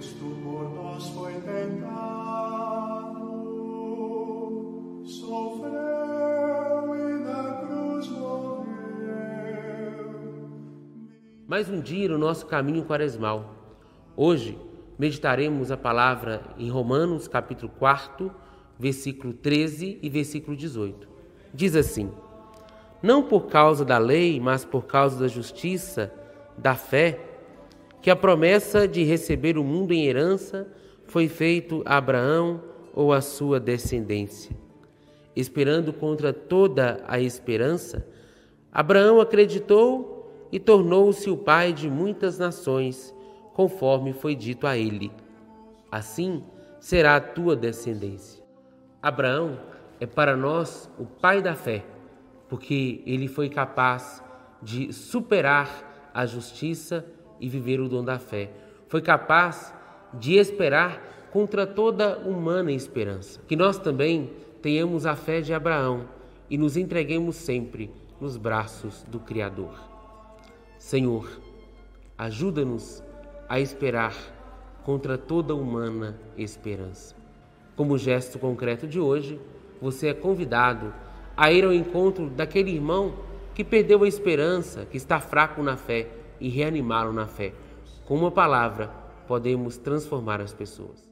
Cristo por nós foi tentado, sofreu e na cruz morreu. Mais um dia no nosso caminho quaresmal. Hoje meditaremos a palavra em Romanos, capítulo 4, versículo 13 e versículo 18. Diz assim: Não por causa da lei, mas por causa da justiça, da fé, que a promessa de receber o mundo em herança foi feito a Abraão ou a sua descendência. Esperando contra toda a esperança, Abraão acreditou e tornou-se o pai de muitas nações, conforme foi dito a ele. Assim será a tua descendência. Abraão é para nós o pai da fé, porque ele foi capaz de superar a justiça e viver o dom da fé. Foi capaz de esperar contra toda humana esperança. Que nós também tenhamos a fé de Abraão e nos entreguemos sempre nos braços do Criador. Senhor, ajuda-nos a esperar contra toda humana esperança. Como gesto concreto de hoje, você é convidado a ir ao encontro daquele irmão que perdeu a esperança, que está fraco na fé e reanimá-lo na fé. Com uma palavra, podemos transformar as pessoas.